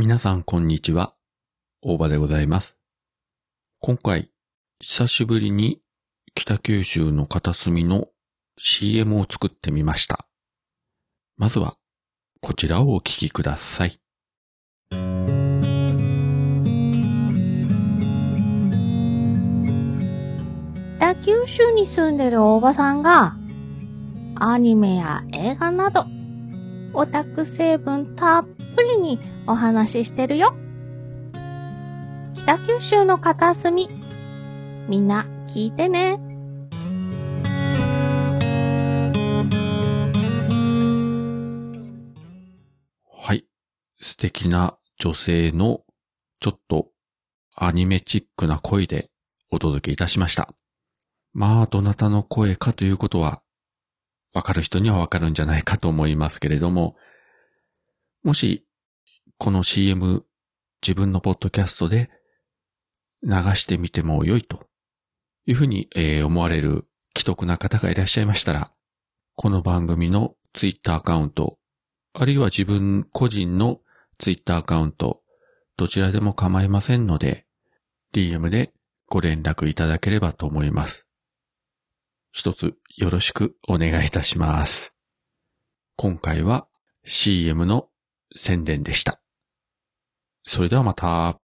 皆さんこんにちは。大場でございます。今回、久しぶりに北九州の片隅の CM を作ってみました。まずは、こちらをお聞きください。北九州に住んでるおばさんが、アニメや映画など、オタク成分たっぷりにお話ししてるよ。北九州の片隅、みんな聞いてね。はい。素敵な女性のちょっとアニメチックな声でお届けいたしました。まあ、どなたの声かということは、わかる人にはわかるんじゃないかと思いますけれども、もし、この CM、自分のポッドキャストで流してみても良いというふうに、えー思われる既得な方がいらっしゃいましたら、この番組のツイッターアカウント、あるいは自分個人のツイッターアカウント、どちらでも構いませんので、DM でご連絡いただければと思います。一つよろしくお願いいたします。今回は CM の宣伝でした。それではまた。